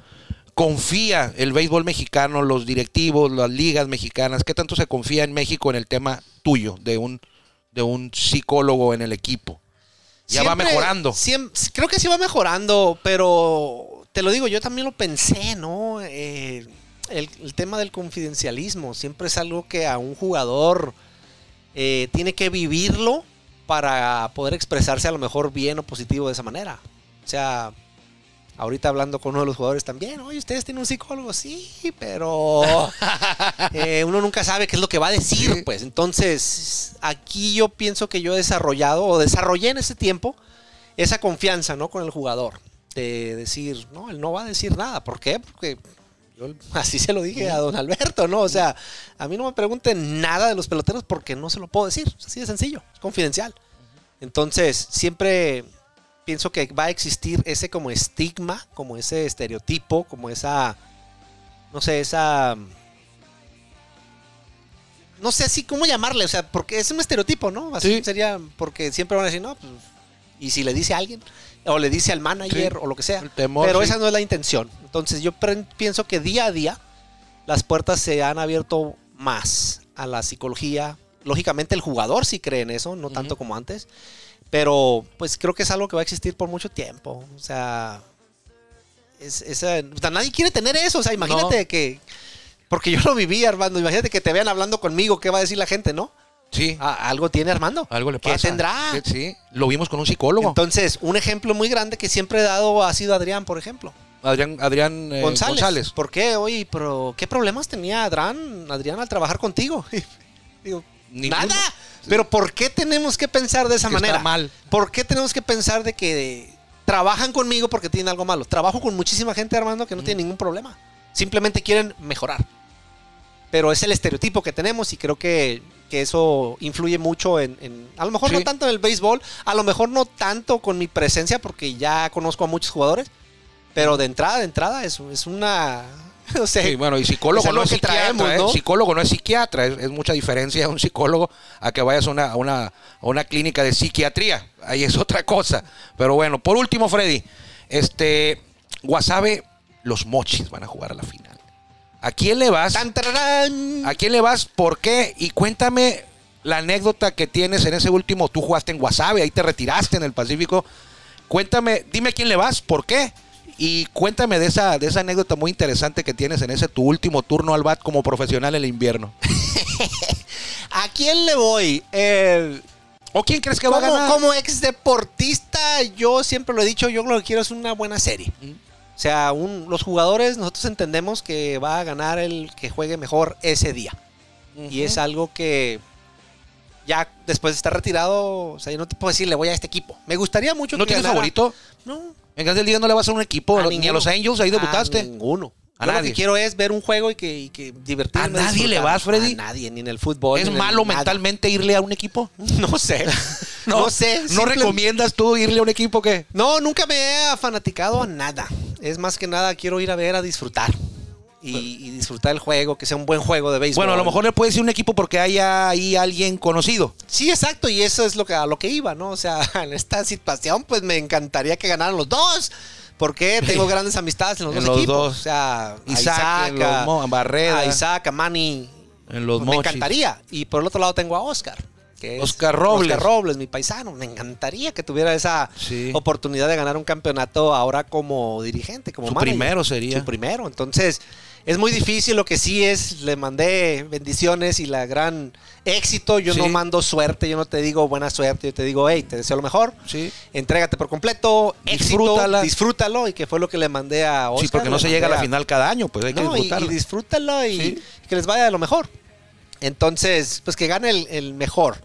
confía el béisbol mexicano, los directivos, las ligas mexicanas, qué tanto se confía en México en el tema tuyo, de un, de un psicólogo en el equipo? Ya va mejorando. creo que sí va mejorando, pero te lo digo, yo también lo pensé, ¿no? Eh, el, el tema del confidencialismo siempre es algo que a un jugador eh, tiene que vivirlo para poder expresarse a lo mejor bien o positivo de esa manera. O sea, ahorita hablando con uno de los jugadores también, oye, ustedes tienen un psicólogo, sí, pero eh, uno nunca sabe qué es lo que va a decir, pues. Entonces, aquí yo pienso que yo he desarrollado o desarrollé en ese tiempo esa confianza, ¿no? Con el jugador. De decir, no, él no va a decir nada. ¿Por qué? Porque yo así se lo dije a don Alberto, ¿no? O sea, a mí no me pregunten nada de los peloteros porque no se lo puedo decir. Es así de sencillo, es confidencial. Entonces, siempre pienso que va a existir ese como estigma, como ese estereotipo, como esa, no sé, esa... No sé así cómo llamarle, o sea, porque es un estereotipo, ¿no? Así Sí. sería, porque siempre van a decir, no, pues, y si le dice a alguien, o le dice al manager, Sí. o lo que sea. El temor, Pero sí. esa no es la intención. Entonces yo pienso que día a día las puertas se han abierto más a la psicología. Lógicamente el jugador sí cree en eso, no tanto como antes. Pero pues creo que es algo que va a existir por mucho tiempo. O sea, es, o sea, nadie quiere tener eso. O sea, imagínate que... Porque yo lo viví, Armando. Imagínate que te vean hablando conmigo. ¿Qué va a decir la gente, no? Sí, Ah, algo tiene Armando. algo le ¿Qué pasa. tendrá? Sí, sí, lo vimos con un psicólogo. Entonces, un ejemplo muy grande que siempre he dado ha sido Adrián, por ejemplo. Adrián, Adrián eh, González. González. ¿Por qué? Oye, pero ¿qué problemas tenía Adrián, Adrián al trabajar contigo? Digo, Ninguno. nada. Pero ¿por qué tenemos que pensar de esa Que está manera? mal. ¿Por qué tenemos que pensar de que trabajan conmigo porque tienen algo malo? Trabajo con muchísima gente, Armando, que no tiene ningún problema. Simplemente quieren mejorar. Pero es el estereotipo que tenemos y creo que, que eso influye mucho en, en- A lo mejor no tanto en el béisbol, a lo mejor no tanto con mi presencia porque ya conozco a muchos jugadores, pero de entrada, de entrada es, es una... o sea, Sí, bueno, y psicólogo no es psiquiatra. traemos, ¿eh? ¿no? Psicólogo no es psiquiatra. Es, es mucha diferencia de un psicólogo a que vayas a una, a una, a una clínica de psiquiatría. Ahí es otra cosa. Pero bueno, por último, Freddy, este Guasave, los mochis van a jugar a la final. ¿A quién le vas? Tan, tararán. ¿A quién le vas? ¿Por qué? Y cuéntame la anécdota que tienes en ese último. Tú jugaste en Guasave, ahí te retiraste en el Pacífico. Cuéntame, dime a quién le vas, ¿por qué? Y cuéntame de esa, de esa anécdota muy interesante que tienes en ese tu último turno al bat como profesional en el invierno. ¿A quién le voy? Eh, ¿O quién crees que va a ganar? como ex deportista, yo siempre lo he dicho, yo lo que quiero es una buena serie. O sea, un- los jugadores, nosotros entendemos que va a ganar el que juegue mejor ese día. Y es algo que ya después de estar retirado, o sea, yo no te puedo decir, le voy a este equipo. Me gustaría mucho ¿No que tienes ganara. favorito? No. En Grandes Ligas no le vas a un equipo, a ni a los Angels, ahí A debutaste. ninguno. A Yo nadie. Lo que quiero es ver un juego y que, y que divertirme. ¿A nadie disfrutar. le vas, Freddy? A nadie, ni en el fútbol. ¿Es el malo mentalmente irle a un equipo? No sé. no, sé. ¿No simple- recomiendas tú irle a un equipo que? No, nunca me he fanaticado a nada. Es más que nada quiero ir a ver a disfrutar. Y, y disfrutar el juego, que sea un buen juego de béisbol. Bueno, a lo mejor le puedes ir a un equipo porque haya ahí alguien conocido. Sí, exacto, y eso es lo que, a lo que iba, ¿no? O sea, en esta situación, pues me encantaría que ganaran los dos. Porque tengo grandes amistades en los En dos los equipos. dos. O sea, Isaac, los a- Isaac, a Manny. En los me mochis. encantaría. Y por el otro lado tengo a Oscar. Que es Oscar Robles. Oscar Robles, mi paisano. Me encantaría que tuviera esa Sí. oportunidad de ganar un campeonato ahora como dirigente, como Su manager. primero sería. Su primero. Entonces, es muy difícil. Lo que sí es, le mandé bendiciones y la gran éxito. Yo Sí. no mando suerte, yo no te digo buena suerte, yo te digo, hey, te deseo lo mejor. Sí. Entrégate por completo, Disfrútala. éxito, disfrútalo. Y que fue lo que le mandé a Oscar. sí, porque no se llega a la final cada año, pues hay que no, disfrutarlo. y, disfrútalo y Sí. que les vaya de lo mejor. Entonces, pues que gane el, el mejor.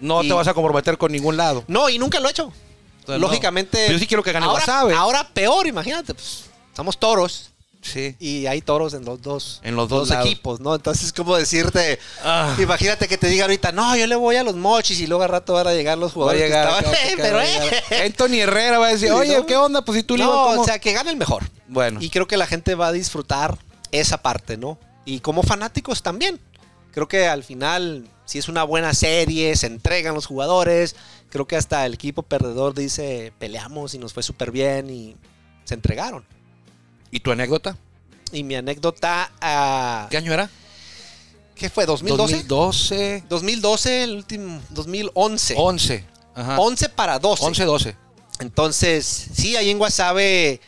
no y- te vas a comprometer con ningún lado. No, y nunca lo he hecho. Entonces, Lógicamente. no. Yo sí quiero que gane ahora. Ahora peor, imagínate. Pues, somos toros Sí. y hay toros en los dos, En los dos equipos, ¿no? Entonces, como decirte, Ah. imagínate que te diga ahorita, no, yo le voy a los mochis y luego al rato van a llegar los jugadores. que llegar, estaban, "Eh, acá, pero, eh". Anthony Herrera va a decir, oye, ¿no? ¿qué onda? Pues si tú le No, o sea, que gane el mejor. Bueno. Y creo que la gente va a disfrutar esa parte, ¿no? Y como fanáticos también. Creo que al final, si es una buena serie, se entregan los jugadores. Creo que hasta el equipo perdedor dice, peleamos y nos fue súper bien y se entregaron. ¿Y tu anécdota? Y mi anécdota, ah, ¿Qué año era? ¿qué fue? ¿2012? 2012. 2012, el último, 2011. 11. Ajá. 11 para 12. 11, 12. Entonces, sí, ahí en Guasave,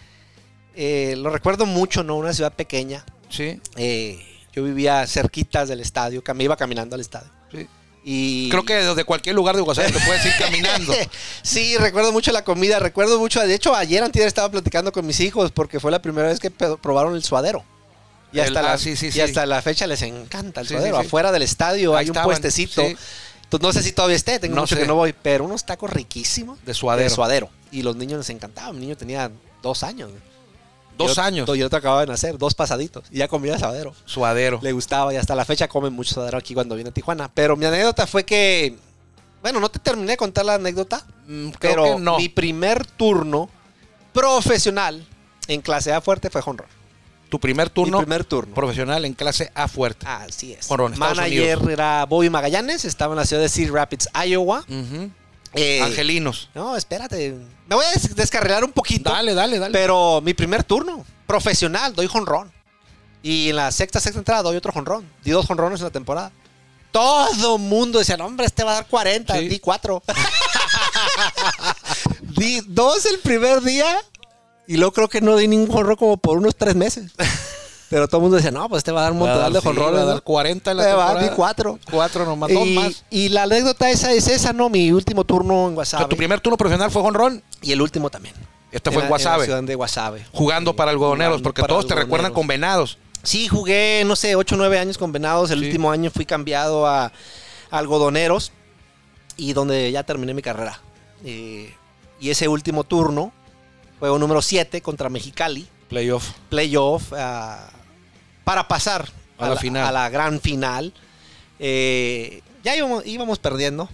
eh, lo recuerdo mucho, ¿no? Una ciudad pequeña. Sí. Eh, yo vivía cerquitas del estadio, me iba caminando al estadio. Y Creo que desde cualquier lugar de Guasave te puedes ir caminando. sí, recuerdo mucho la comida, recuerdo mucho, de hecho ayer antier estaba platicando con mis hijos porque fue la primera vez que probaron el suadero. Y El- hasta, ah, la, sí, sí, y sí. hasta la fecha les encanta el suadero. Afuera del estadio Ahí hay un puestecito. Entonces, no sé si todavía esté, tengo No mucho sé. que no voy, pero unos tacos riquísimos De suadero. de suadero. Y los niños les encantaban. Mi niño tenía dos años. Dos Yo- años. Yo, te acababa de nacer, dos pasaditos. Y ya comía suadero. Suadero. Le gustaba y hasta la fecha come mucho suadero aquí cuando viene a Tijuana. Pero mi anécdota fue que. Bueno, no te terminé de contar la anécdota. Mm, creo Pero que no. mi primer turno profesional en clase A fuerte fue jonrón. Tu primer turno Mi primer turno. profesional en clase A fuerte. Así es. Jonrón, Manager Unidos. era Bobby Magallanes, estaba en la ciudad de Cedar Rapids, Iowa. Ujú. Eh, Angelinos. No, espérate. Me voy a des- descarrilar un poquito. Dale, dale, dale. Pero mi primer turno, profesional, doy jonrón. Y en la sexta, sexta entrada doy otro jonrón. Di dos jonrones en la temporada. Todo mundo decía, no, hombre, este va a dar 40, Sí. di cuatro. di dos el primer día y luego creo que no di ningún jonrón como por unos tres meses. Pero todo el mundo decía, no, pues este va a dar un a montón dar, de sí, jonrones. va a dar ¿no? 40 en la Eh, va, temporada. di cuatro. Cuatro nomás, dos más. y la anécdota esa es esa, ¿no? Mi último turno en O Guasave. sea, tu primer turno profesional fue jonrón. Y el último también. Este fue en la- la Guasave. ciudad de Guasave. Jugando para algodoneros, porque todos te recuerdan con venados. Sí, jugué, no sé, 8 o 9 años con Venados. El Sí. último año fui cambiado a, a Algodoneros y donde ya terminé mi carrera. Eh, y ese último turno, juego número 7 contra Mexicali, Playoff. playoff, ah, para pasar A la final. a la gran final. Eh, ya íbamos, íbamos perdiendo.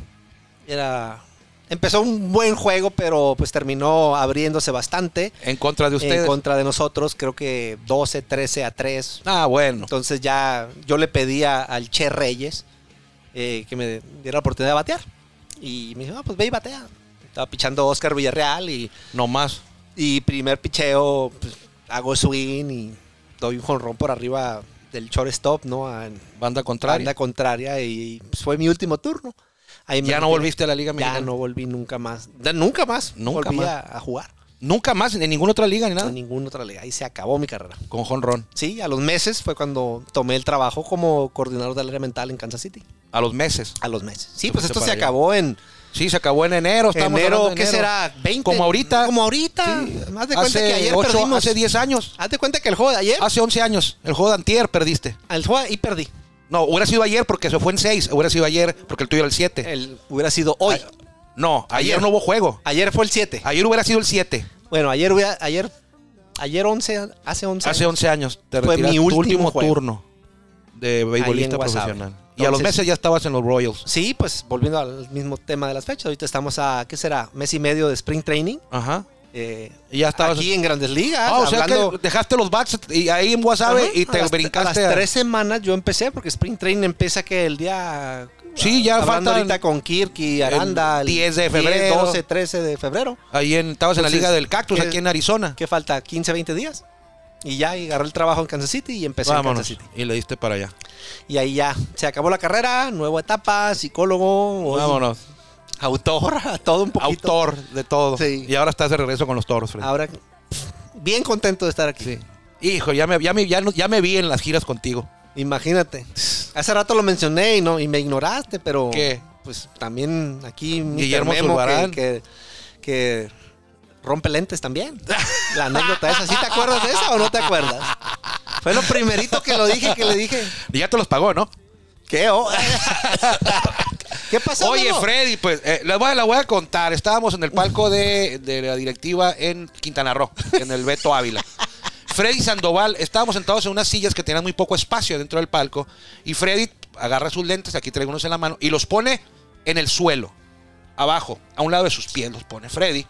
Era empezó un buen juego, pero pues terminó abriéndose bastante En contra de ustedes. en contra de nosotros. Creo que 12, 13 a 3. Ah, bueno. Entonces ya yo le pedía al Che Reyes eh, que me diera la oportunidad de batear. Y me dijo, ah, pues ve y batea. Estaba pichando Oscar Villarreal y, No más. y primer picheo, pues, hago swing y doy un jonrón por arriba del shortstop, ¿no? A Banda contraria. banda contraria y pues, fue mi último turno. Ahí me ya no volviste a la Liga Ya Mexicana. no volví nunca más. Ya Nunca más. Nunca volví más. A, a jugar. Nunca más en ninguna otra liga ni nada. En ninguna otra liga. Ahí se acabó mi carrera. Con jonrón. Sí, a los meses fue cuando tomé el trabajo como coordinador del área mental en Kansas City. A los meses. A los meses. Sí, pues esto se allá. acabó en Sí, se acabó en enero. Estamos enero, ¿qué enero. será? 20. Como ahorita. Como ahorita. Sí. Haz de cuenta hace que ayer ocho- perdimos. Hace 10 años. Haz de cuenta que el juego de ayer. Hace 11 años. El juego de antier perdiste. El juego y perdí. No, hubiera sido ayer porque se fue en 6. Hubiera sido ayer porque el tuyo era el 7. El, hubiera sido hoy. No, ayer, Ayer. no hubo juego. Ayer fue el 7. Ayer hubiera sido el 7. Bueno, ayer hubiera, ayer, ayer 11, hace 11. Hace 11 años. Te Fue mi último último turno de beisbolista en Profesional. y a los Entonces- meses ya estabas en los Royals. Sí, pues volviendo al mismo tema de las fechas. Ahorita estamos a, ¿qué será? Mes y medio de Spring Training. Ajá. eh, Y ya estabas. aquí en Grandes Ligas. Ah, o sea hablando- que dejaste los bats y ahí en Ajá, y a te las- brincaste. A a- las tres semanas yo empecé, porque Spring Training empieza que el día. Sí, ya faltan- ahorita con Kirk y Aranda. el 10 de febrero. 12, 13 de febrero. Ahí en, estabas en la Entonces, Liga del Cactus, ¿qué- aquí en Arizona. ¿Qué falta? 15, 20 días. Y ya, y agarré el trabajo en Kansas City y empecé en Vámonos. Kansas City. Y le diste para allá. Y ahí ya, se acabó la carrera, nueva etapa, psicólogo, hoy Vámonos. autor, todo un poquito. Autor de todo. Sí. Y ahora estás de regreso con los toros, Fred. Ahora, bien contento de estar aquí. Sí. Hijo, ya me, ya, me, ya, me vi en las giras contigo. Imagínate. Hace rato lo mencioné y no y me ignoraste, pero ¿Qué? pues también aquí. Guillermo Zurbarán. que, que, que rompe lentes también. La anécdota esa, ¿sí te acuerdas de esa o no te acuerdas? Fue lo primerito que lo dije, que le dije. Y ya te los pagó, ¿no? ¿Qué? Oh? ¿Qué pasó? Oye? Freddy, pues eh, la, voy, la voy a contar. Estábamos en el palco de, de la directiva en Quintana Roo, en el Beto Ávila. Freddy Sandoval, estábamos sentados en unas sillas que tenían muy poco espacio dentro del palco. Y Freddy agarra sus lentes, aquí traigo unos en la mano, y los pone en el suelo, abajo, a un lado de sus pies, los pone Freddy.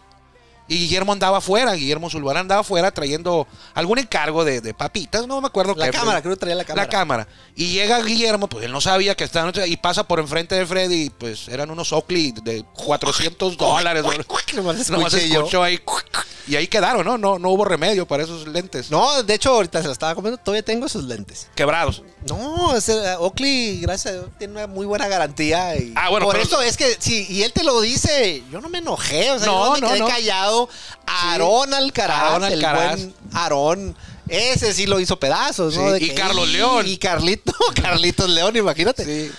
Y Guillermo andaba afuera, Guillermo Zulbarán andaba afuera trayendo algún encargo de, de papitas, no me acuerdo La qué. cámara, creo que traía la cámara. La cámara. Y llega Guillermo, pues él no sabía que estaba y pasa por enfrente de Freddy, y, pues eran unos Oakley de 400 dólares. Nomás Nomás escuché yo. escuchó ahí. Y ahí quedaron, ¿no? ¿no? No hubo remedio para esos lentes. No, de hecho, ahorita se lo estaba comiendo, todavía tengo sus lentes. Quebrados. No, ese, Oakley, gracias a Dios, tiene una muy buena garantía. Y Ah, bueno, por pero- eso es que, sí, y él te lo dice, yo no me enojé, o sea, No, yo me no, quedé no. callado. Aarón Alcaraz, Aarón el Alcaraz. buen Aarón, ese sí lo hizo pedazos, ¿no? Sí, De y que, Carlos León. Y Carlito, Carlitos León, imagínate. Sí.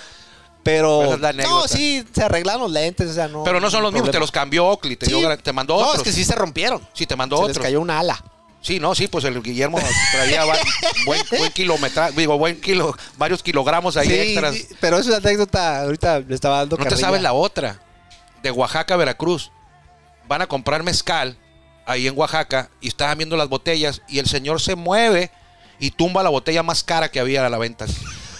Pero, Esa es la no, sí, se arreglaron los lentes, o sea, no. Pero no son los mismos, te los cambió Oakley, te, dio Sí. te mandó No, otros. es que sí se rompieron. Sí, te mandó se les otros. cayó una ala. Sí, no, sí, pues el Guillermo traía va- buen, buen kilometraje, digo, buen kilo, varios kilogramos ahí Sí, extras. sí, pero es una anécdota, ahorita le estaba dando No te carrilla. sabes la otra. De Oaxaca, Veracruz. Van a comprar mezcal ahí en Oaxaca y estaban viendo las botellas y el señor se mueve y tumba la botella más cara que había a la venta.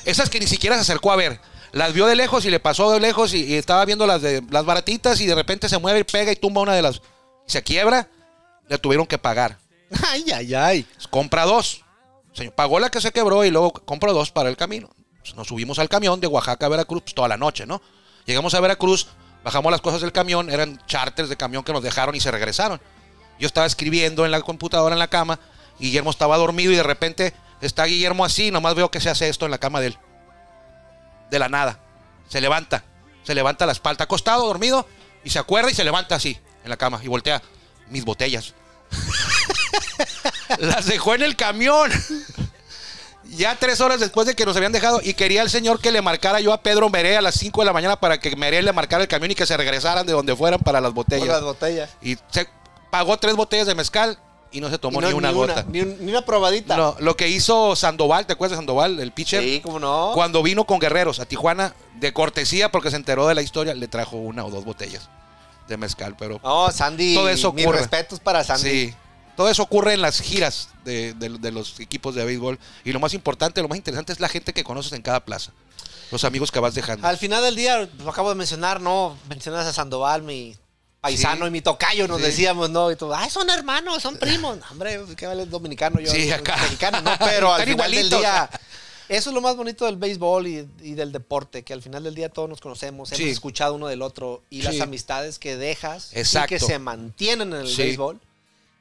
Esas que ni siquiera se acercó a ver. Las vio de lejos y le pasó de lejos y, y estaba viendo las de las baratitas y de repente se mueve y pega y tumba una de las. Y se quiebra. Le tuvieron que pagar. Ay, ay, ay. Compra dos. Señor, pagó la que se quebró y luego compró dos para el camino. Pues nos subimos al camión de Oaxaca a Veracruz pues, toda la noche, ¿no? Llegamos a Veracruz, bajamos las cosas del camión, eran charters de camión que nos dejaron y se regresaron. Yo estaba escribiendo en la computadora en la cama, Guillermo estaba dormido y de repente está Guillermo así, nomás veo que se hace esto en la cama de él. De la nada. Se levanta, se levanta la espalda, acostado, dormido, y se acuerda y se levanta así en la cama y voltea. Mis botellas. Las dejó en el camión. Ya tres horas después de que nos habían dejado y quería el señor que le marcara yo a Pedro Meré a las 5 de la mañana para que Meré le marcara el camión y que se regresaran de donde fueran para las botellas. Por las botellas. Y se pagó tres botellas de mezcal y no se tomó no- ni una gota. Ni, un- ni una probadita. No, lo que hizo Sandoval, ¿te acuerdas de Sandoval, el pitcher? Sí, cómo no. Cuando vino con Guerreros a Tijuana, de cortesía, porque se enteró de la historia, le trajo una o dos botellas de mezcal, pero... No, Sandy. Todo eso mis respetos para Sandy. Sí. Todo eso ocurre en las giras de, de- de los equipos de béisbol. Y lo más importante, lo más interesante es la gente que conoces en cada plaza. Los amigos que vas dejando. Al final del día, lo acabo de mencionar, ¿no? Mencionas a Sandoval, mi paisano Sí. y mi tocayo nos Sí. decíamos, ¿no? Y todo, ay, son hermanos, son primos. Hombre, qué vale el dominicano, yo Sí, acá. mexicano, ¿no? Pero al final del igualitos. día, eso es lo más bonito del béisbol y, y del deporte, que al final del día todos nos conocemos, Sí. hemos escuchado uno del otro y las amistades que dejas Exacto. y que se mantienen en el béisbol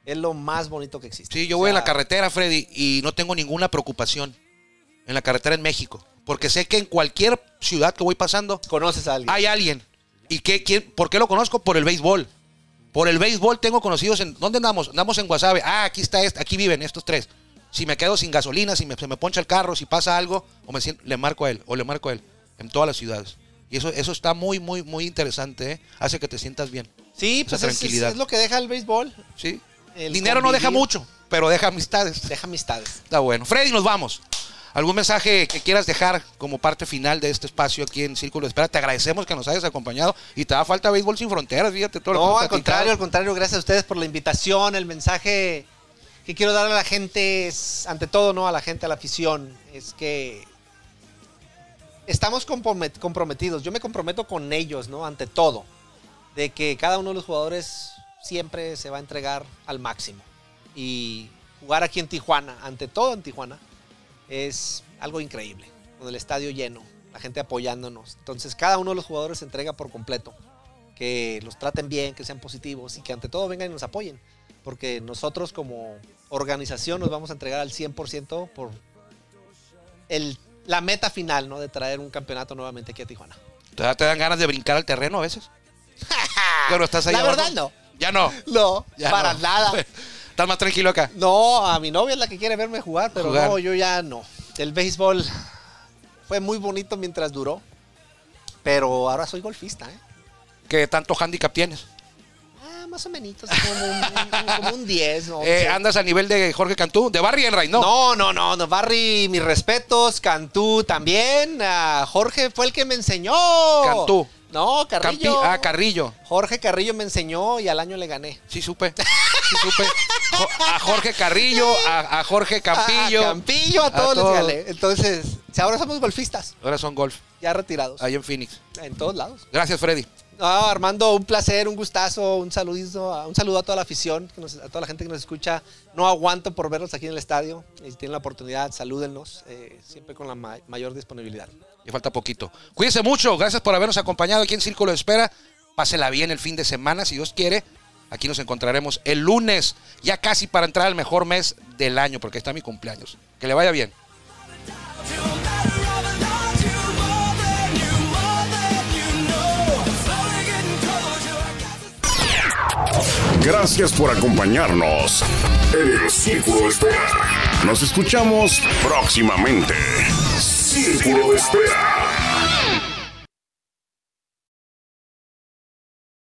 es lo más bonito que existe. Sí, yo O voy en la carretera, Freddy, y no tengo ninguna preocupación en la carretera en México. Porque sé que en cualquier ciudad que voy pasando Conoces a alguien. hay alguien. ¿Y qué, quién, por qué lo conozco? Por el béisbol. Por el béisbol tengo conocidos en... ¿Dónde andamos? Andamos en Guasave. Ah, aquí está este, aquí viven estos tres. Si me quedo sin gasolina, si me, se me poncha el carro, si pasa algo, o me le marco a él, o le marco a él, en todas las ciudades. Y eso, eso está muy, muy, muy interesante, ¿eh? Hace que te sientas bien. sí, esa pues es- es, tranquilidad. es lo que deja el béisbol. ¿Sí? El Dinero no deja mucho, pero deja amistades. Deja amistades. Está bueno. Freddy, nos vamos. ¿Algún mensaje que quieras dejar como parte final de este espacio aquí en Círculo de Espera? Te agradecemos que nos hayas acompañado y te da falta Béisbol Sin Fronteras, fíjate todo lo que al contrario, al contrario, gracias a ustedes por la invitación, el mensaje que quiero darle a la gente es, ante todo, no a la gente, a la afición, es que estamos compromet- comprometidos. Yo me comprometo con ellos, ¿no? Ante todo, de que cada uno de los jugadores siempre se va a entregar al máximo. Y jugar aquí en Tijuana, ante todo en Tijuana, es algo increíble. Con el estadio lleno, la gente apoyándonos. Entonces, cada uno de los jugadores se entrega por completo que los traten bien, que sean positivos y que ante todo vengan y nos apoyen. Porque nosotros como organización nos vamos a entregar al 100% por el, la meta final, ¿no? De traer un campeonato nuevamente aquí a Tijuana. ¿Te, da- te dan ganas de brincar al terreno a veces? Pero estás ahí La abajo. verdad no. Ya no. No, Ya para no. nada. Estás más tranquilo acá. No, a mi novia es la que quiere verme jugar, pero Jugar. no, yo ya no. El béisbol fue muy bonito mientras duró, pero ahora soy golfista, ¿eh? ¿Qué tanto handicap tienes? Ah, más o menos, como un, un- como un 10, ¿no? Eh, ¿Andas a nivel de Jorge Cantú? ¿De Barry Enright? No. No, no, no, no, Barry, mis respetos, Cantú también. ah, Jorge fue el que me enseñó. Cantú. No, Campi- Carrillo. ah, Carrillo. Jorge Carrillo me enseñó y al año le gané. Sí, supe. Sí, supe. A Jorge Carrillo, a, a Jorge Campillo. A, Campillo, a todos todos. les gané. Entonces, si ahora somos golfistas, Ahora son golf, ya retirados. ahí en Phoenix. En todos lados. Gracias, Freddy. No, Armando, un placer, un gustazo, un saludito, un saludo a toda la afición, que nos- a toda la gente que nos escucha. No aguanto por verlos aquí en el estadio. Y si tienen la oportunidad, salúdennos, eh, siempre con la ma- mayor disponibilidad. Le falta poquito. Cuídense mucho. Gracias por habernos acompañado aquí en Círculo de Espera. Pásela bien el fin de semana, si Dios quiere. Aquí nos encontraremos el lunes, ya casi para entrar al mejor mes del año, porque está mi cumpleaños. Que le vaya bien. Gracias por acompañarnos en el Círculo de Espera. Nos escuchamos próximamente. Círculo de Espera.